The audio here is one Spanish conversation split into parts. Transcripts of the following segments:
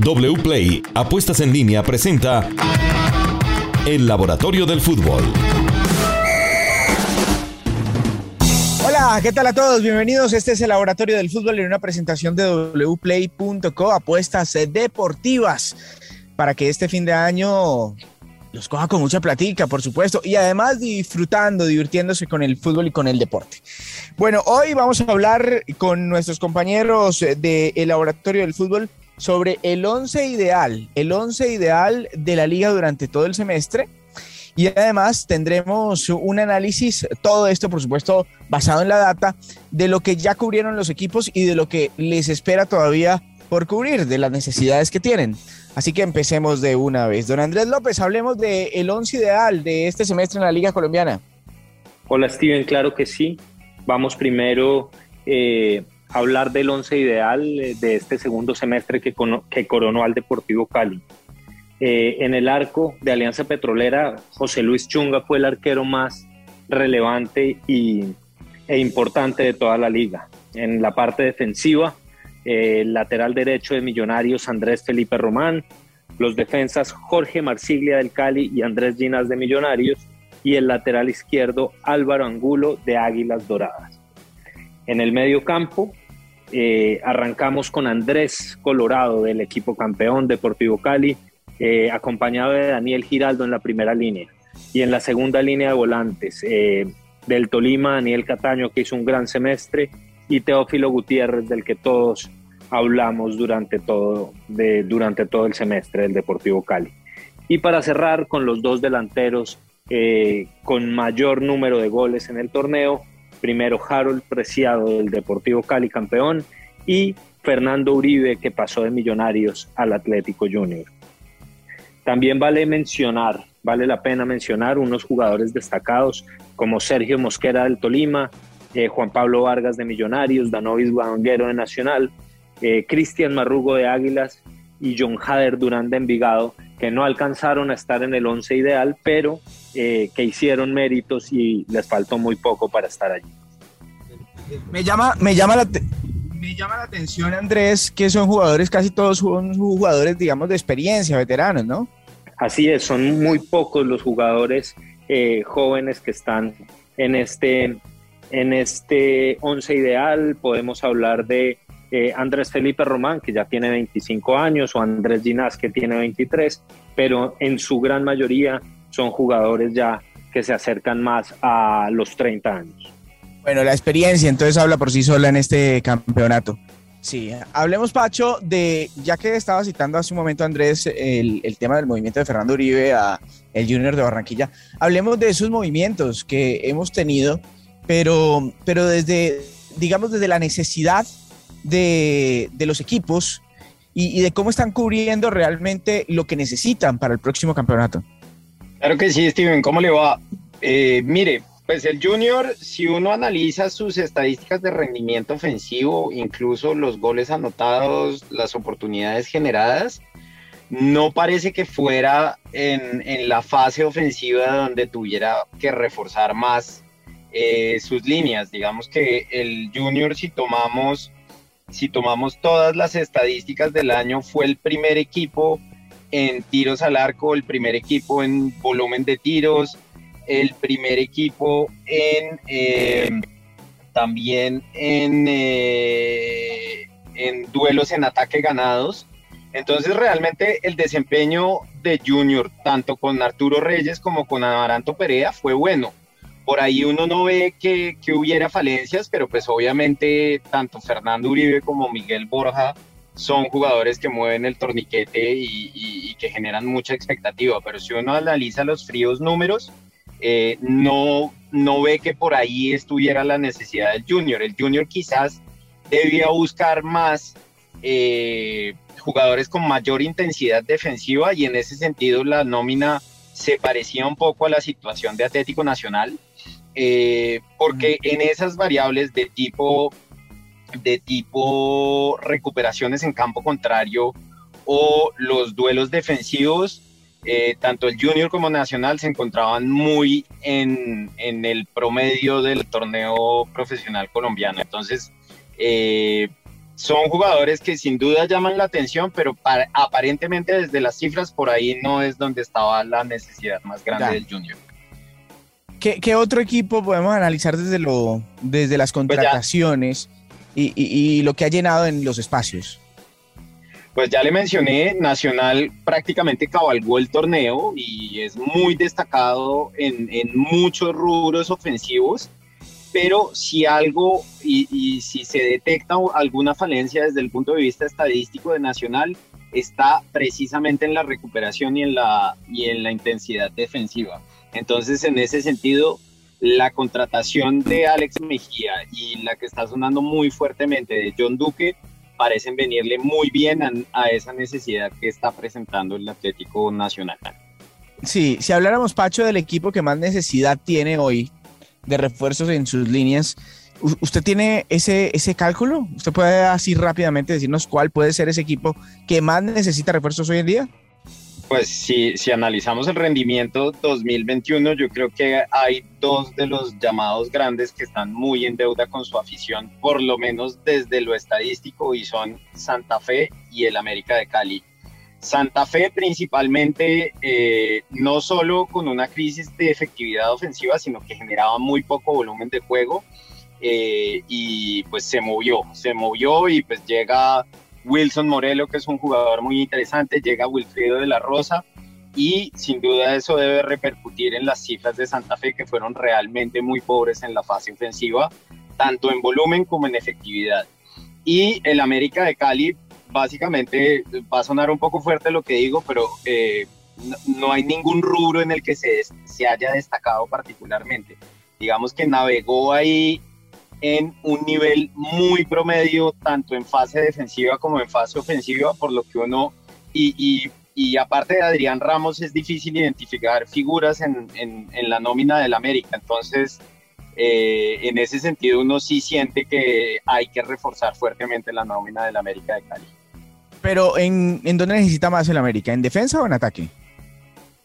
WPLAY Apuestas en línea presenta El Laboratorio del Fútbol. Hola, ¿qué tal a todos? Bienvenidos. Este es el Laboratorio del Fútbol en una presentación de wplay.co, apuestas deportivas, para que este fin de año los coja con mucha platica, por supuesto, y además disfrutando, divirtiéndose con el fútbol y con el deporte. Bueno, hoy vamos a hablar con nuestros compañeros del Laboratorio del Fútbol sobre el 11 ideal, el 11 ideal de la liga durante todo el semestre. Y además tendremos un análisis, todo esto por supuesto basado en la data, de lo que ya cubrieron los equipos y de lo que les espera todavía por cubrir, de las necesidades que tienen. Así que empecemos de una vez. Don Andrés López, hablemos del el 11 ideal de este semestre en la Liga Colombiana. Hola Steven, claro que sí. Vamos primero eh, hablar del 11 ideal eh, de este segundo semestre que, que coronó al Deportivo Cali. Eh, en el arco de Alianza Petrolera, José Luis Chunga fue el arquero más relevante y, e importante de toda la liga. En la parte defensiva, el lateral derecho de Millonarios Andrés Felipe Román, los defensas Jorge Marsiglia del Cali y Andrés Ginas de Millonarios y el lateral izquierdo Álvaro Angulo de Águilas Doradas. En el medio campo eh, arrancamos con Andrés Colorado del equipo campeón Deportivo Cali, eh, acompañado de Daniel Giraldo en la primera línea y en la segunda línea de volantes eh, del Tolima Daniel Cataño que hizo un gran semestre y Teófilo Gutiérrez, del que todos hablamos durante todo, de, durante todo el semestre del Deportivo Cali. Y para cerrar con los dos delanteros con mayor número de goles en el torneo, primero Harold Preciado del Deportivo Cali campeón y Fernando Uribe que pasó de Millonarios al Atlético Junior. También vale mencionar, vale la pena mencionar unos jugadores destacados como Sergio Mosquera del Tolima, eh, Juan Pablo Vargas de Millonarios, Danovis Guanguero de Nacional, eh, Cristian Marrugo de Águilas y John Hader Durán de Envigado, que no alcanzaron a estar en el once ideal, pero eh, que hicieron méritos y les faltó muy poco para estar allí. Me llama, me llama la, me llama la atención, Andrés, que son jugadores, casi todos son jugadores, digamos, de experiencia, veteranos, ¿no? Así es, son muy pocos los jugadores jóvenes que están en este, en este once ideal podemos hablar de eh, Andrés Felipe Román, que ya tiene 25 años, o Andrés Ginás, que tiene 23, pero en su gran mayoría son jugadores ya que se acercan más a los 30 años. Bueno, la experiencia entonces habla por sí sola en este campeonato. Sí, hablemos, Pacho, de, ya que estaba citando hace un momento, Andrés, el, el, tema del movimiento de Fernando Uribe a el Junior de Barranquilla, hablemos de esos movimientos que hemos tenido pero, pero desde, digamos, desde la necesidad de, los equipos y, de cómo están cubriendo realmente lo que necesitan para el próximo campeonato. Claro que sí, Steven, ¿cómo le va? Eh, mire, pues el Junior, si uno analiza sus estadísticas de rendimiento ofensivo, incluso los goles anotados, las oportunidades generadas, no parece que fuera en, en la fase ofensiva donde tuviera que reforzar más eh, sus líneas. Digamos que el Junior, si tomamos, si tomamos todas las estadísticas del año, fue el primer equipo en tiros al arco, el primer equipo en volumen de tiros, el primer equipo en eh, también en, eh, en duelos en ataque ganados. Entonces realmente el desempeño de Junior, tanto con Arturo Reyes como con Amaranto Perea, fue bueno por ahí uno no ve que, hubiera falencias, pero pues obviamente tanto Fernando Uribe como Miguel Borja son jugadores que mueven el torniquete y, que generan mucha expectativa, pero si uno analiza los fríos números, eh, no, no ve que por ahí estuviera la necesidad del junior. El junior quizás debía buscar más eh, jugadores con mayor intensidad defensiva y en ese sentido la nómina se parecía un poco a la situación de Atlético Nacional, eh, porque en esas variables de tipo, de tipo recuperaciones en campo contrario o los duelos defensivos, eh, tanto el junior como nacional se encontraban muy en, en el promedio del torneo profesional colombiano. Entonces, eh, son jugadores que sin duda llaman la atención, pero aparentemente desde las cifras por ahí no es donde estaba la necesidad más grande del Junior. ¿Qué, otro equipo podemos analizar desde, lo, desde las pues contrataciones y, lo que ha llenado en los espacios? Pues ya le mencioné, Nacional prácticamente cabalgó el torneo y es muy destacado en, en muchos rubros ofensivos pero si algo y, si se detecta alguna falencia desde el punto de vista estadístico de Nacional, está precisamente en la recuperación y en la, y en la intensidad defensiva. Entonces, en ese sentido, la contratación de Alex Mejía y la que está sonando muy fuertemente de John Duque parecen venirle muy bien a, a esa necesidad que está presentando el Atlético Nacional. Sí, si habláramos, Pacho, del equipo que más necesidad tiene hoy, de refuerzos en sus líneas. ¿Usted tiene ese, ese cálculo? ¿Usted puede así rápidamente decirnos cuál puede ser ese equipo que más necesita refuerzos hoy en día? Pues si, si analizamos el rendimiento 2021, yo creo que hay dos de los llamados grandes que están muy en deuda con su afición, por lo menos desde lo estadístico, y son Santa Fe y el América de Cali. Santa Fe principalmente, eh, no solo con una crisis de efectividad ofensiva, sino que generaba muy poco volumen de juego eh, y pues se movió, se movió y pues llega Wilson Morelo, que es un jugador muy interesante, llega Wilfredo de la Rosa y sin duda eso debe repercutir en las cifras de Santa Fe que fueron realmente muy pobres en la fase ofensiva, tanto en volumen como en efectividad. Y el América de Cali básicamente va a sonar un poco fuerte lo que digo, pero eh, no, hay ningún rubro en el que se, haya destacado particularmente. Digamos que navegó ahí en un nivel muy promedio, tanto en fase defensiva como en fase ofensiva, por lo que uno, y, aparte de Adrián Ramos, es difícil identificar figuras en la nómina del América. Entonces, eh, en ese sentido, uno sí siente que hay que reforzar fuertemente la nómina del América de Cali. Pero ¿en, en dónde necesita más el América? ¿En defensa o en ataque?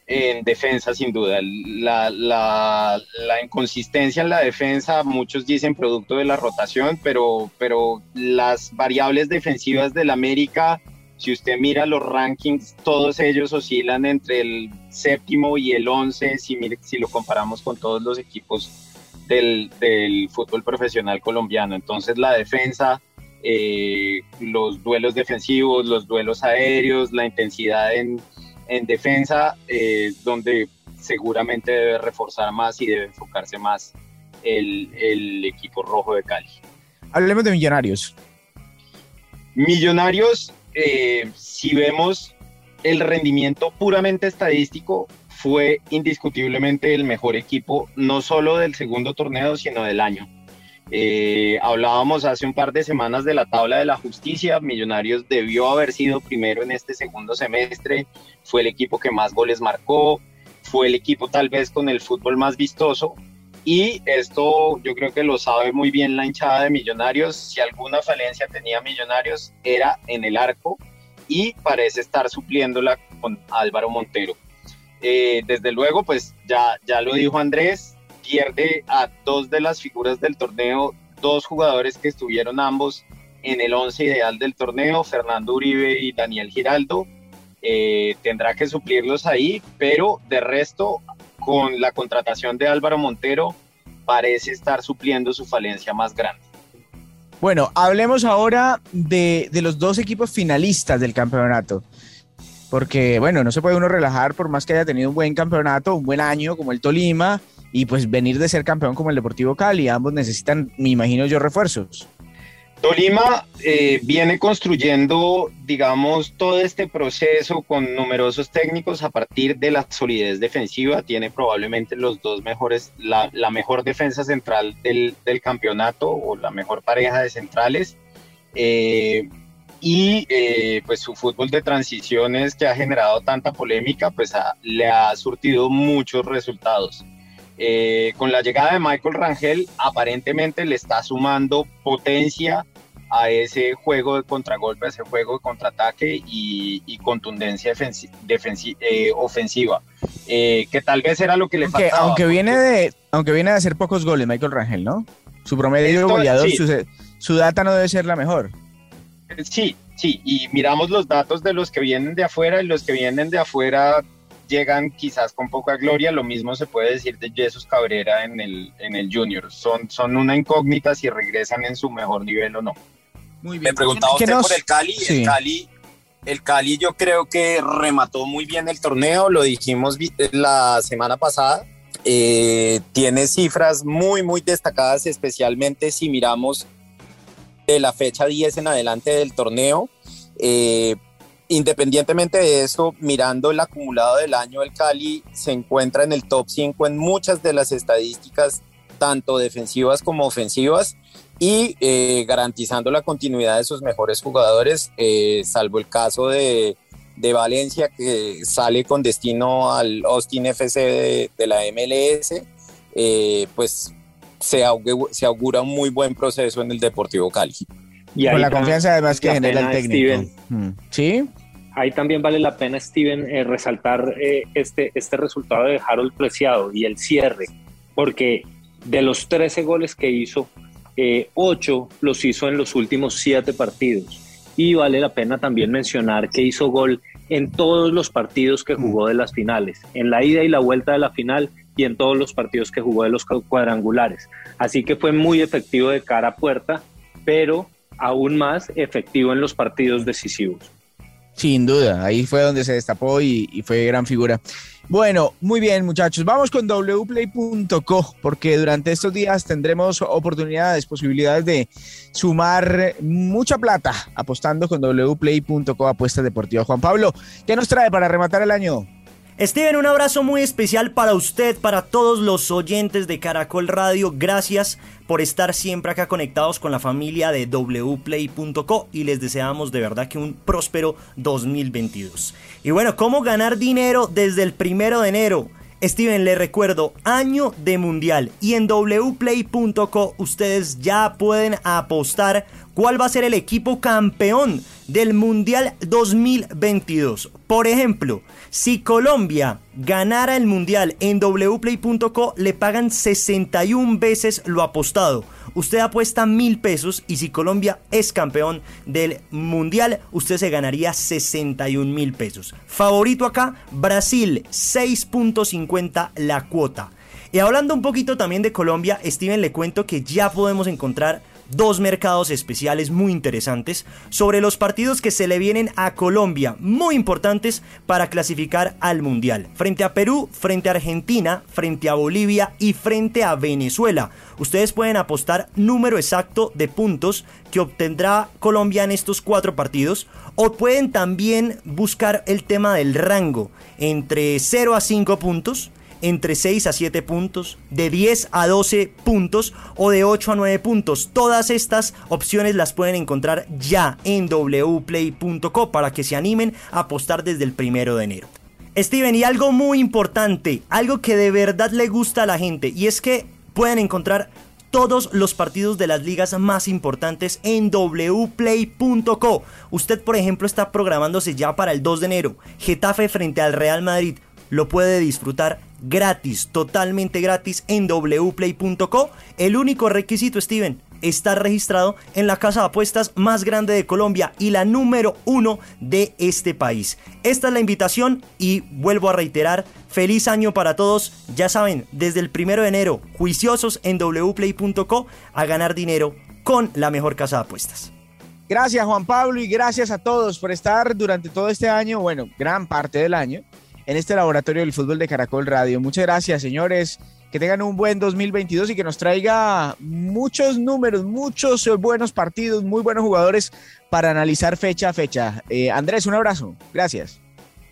En defensa, sin duda. La, la, inconsistencia en la defensa, muchos dicen producto de la rotación, pero, pero las variables defensivas del América, si usted mira los rankings, todos ellos oscilan entre el séptimo y el once, si, si lo comparamos con todos los equipos del, del fútbol profesional colombiano. Entonces la defensa eh, los duelos defensivos, los duelos aéreos, la intensidad en, defensa, eh, donde seguramente debe reforzar más y debe enfocarse más el, equipo rojo de Cali. Hablemos de Millonarios. Millonarios, eh, si vemos el rendimiento puramente estadístico, fue indiscutiblemente el mejor equipo, no solo del segundo torneo, sino del año. Eh, hablábamos hace un par de semanas de la tabla de la justicia. Millonarios debió haber sido primero en este segundo semestre. Fue el equipo que más goles marcó. Fue el equipo tal vez con el fútbol más vistoso. Y esto yo creo que lo sabe muy bien la hinchada de Millonarios. Si alguna falencia tenía Millonarios era en el arco y parece estar supliéndola con Álvaro Montero. Eh, desde luego, pues ya, ya lo dijo Andrés, pierde a dos de las figuras del torneo, dos jugadores que estuvieron ambos en el once ideal del torneo, Fernando Uribe y Daniel Giraldo. Eh, tendrá que suplirlos ahí, pero de resto, con la contratación de Álvaro Montero, parece estar supliendo su falencia más grande. Bueno, hablemos ahora de, de los dos equipos finalistas del campeonato porque bueno, no se puede uno relajar por más que haya tenido un buen campeonato, un buen año como el Tolima, y pues venir de ser campeón como el Deportivo Cali. Ambos necesitan, me imagino yo, refuerzos. Tolima eh, viene construyendo, digamos, todo este proceso con numerosos técnicos a partir de la solidez defensiva. Tiene probablemente los dos mejores, la, mejor defensa central del, campeonato o la mejor pareja de centrales. Eh, y eh, pues su fútbol de transiciones que ha generado tanta polémica, pues le ha surtido muchos resultados. Eh, con la llegada de Michael Rangel, aparentemente le está sumando potencia a ese juego de contragolpe, a ese juego de contraataque y, contundencia eh, ofensiva, eh, que tal vez era lo que le aunque, faltaba. Aunque viene, de, aunque viene de hacer pocos goles Michael Rangel, ¿no? Su promedio de goleador, su, su, data no debe ser la mejor. Sí, sí, y miramos los datos de los que vienen de afuera y los que vienen de afuera llegan quizás con poca gloria, lo mismo se puede decir de Jesús Cabrera en el, en el Junior, son, son una incógnita si regresan en su mejor nivel o no. Muy bien. Me preguntaba usted por el Cali, el Cali, el Cali yo creo que remató muy bien el torneo, lo dijimos la semana pasada, eh, tiene cifras muy, muy destacadas, especialmente si miramos de la fecha 10 en adelante del torneo. Eh, independientemente de eso, mirando el acumulado del año, el Cali se encuentra en el top 5 en muchas de las estadísticas, tanto defensivas como ofensivas, y eh, garantizando la continuidad de sus mejores jugadores, eh, salvo el caso de, Valencia, que sale con destino al Austin FC de, la MLS, pues se, se augura un muy buen proceso en el Deportivo Cali. Y Con la confianza además que genera el técnico. Mm. Sí. Ahí también vale la pena, Steven, eh, resaltar eh, este, este resultado de Harold Preciado y el cierre, porque de los 13 goles que hizo, eh, 8 los hizo en los últimos 7 partidos. Y vale la pena también mencionar que hizo gol en todos los partidos que jugó de las finales, en la ida y la vuelta de la final y en todos los partidos que jugó de los cuadrangulares. Así que fue muy efectivo de cara a puerta, pero aún más efectivo en los partidos decisivos. Sin duda, ahí fue donde se destapó y, fue gran figura. Bueno, muy bien muchachos, vamos con wplay.co porque durante estos días tendremos oportunidades, posibilidades de sumar mucha plata apostando con wplay.co apuestas deportivas. Juan Pablo, ¿qué nos trae para rematar el año? Steven, un abrazo muy especial para usted, para todos los oyentes de Caracol Radio. Gracias por estar siempre acá conectados con la familia de wplay.co y les deseamos de verdad que un próspero 2022. Y bueno, ¿cómo ganar dinero desde el primero de enero? Steven, le recuerdo, año de mundial y en wplay.co ustedes ya pueden apostar cuál va a ser el equipo campeón del mundial 2022. Por ejemplo, si Colombia ganara el mundial en wplay.co le pagan 61 veces lo apostado. Usted apuesta mil pesos y si Colombia es campeón del mundial, usted se ganaría 61 mil pesos. Favorito acá, Brasil, 6.50 la cuota. Y hablando un poquito también de Colombia, Steven le cuento que ya podemos encontrar dos mercados especiales muy interesantes sobre los partidos que se le vienen a Colombia, muy importantes para clasificar al Mundial. Frente a Perú, frente a Argentina, frente a Bolivia y frente a Venezuela. Ustedes pueden apostar número exacto de puntos que obtendrá Colombia en estos cuatro partidos o pueden también buscar el tema del rango entre 0 a 5 puntos entre 6 a 7 puntos, de 10 a 12 puntos o de 8 a 9 puntos. Todas estas opciones las pueden encontrar ya en wplay.co para que se animen a apostar desde el primero de enero. Steven, y algo muy importante, algo que de verdad le gusta a la gente, y es que pueden encontrar todos los partidos de las ligas más importantes en wplay.co. Usted, por ejemplo, está programándose ya para el 2 de enero. Getafe frente al Real Madrid. Lo puede disfrutar gratis, totalmente gratis en wplay.co. El único requisito, Steven, estar registrado en la casa de apuestas más grande de Colombia y la número uno de este país. Esta es la invitación y vuelvo a reiterar, feliz año para todos. Ya saben, desde el primero de enero, juiciosos en wplay.co a ganar dinero con la mejor casa de apuestas. Gracias Juan Pablo y gracias a todos por estar durante todo este año, bueno, gran parte del año en este laboratorio del fútbol de Caracol Radio. Muchas gracias, señores. Que tengan un buen 2022 y que nos traiga muchos números, muchos buenos partidos, muy buenos jugadores para analizar fecha a fecha. Eh, Andrés, un abrazo. Gracias.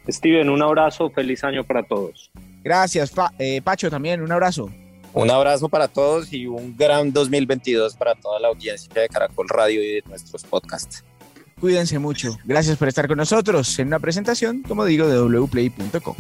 Steven, un abrazo. Feliz año para todos. Gracias. Eh, Pacho, también un abrazo. Un abrazo para todos y un gran 2022 para toda la audiencia de Caracol Radio y de nuestros podcasts. Cuídense mucho. Gracias por estar con nosotros en una presentación, como digo, de wplay.com.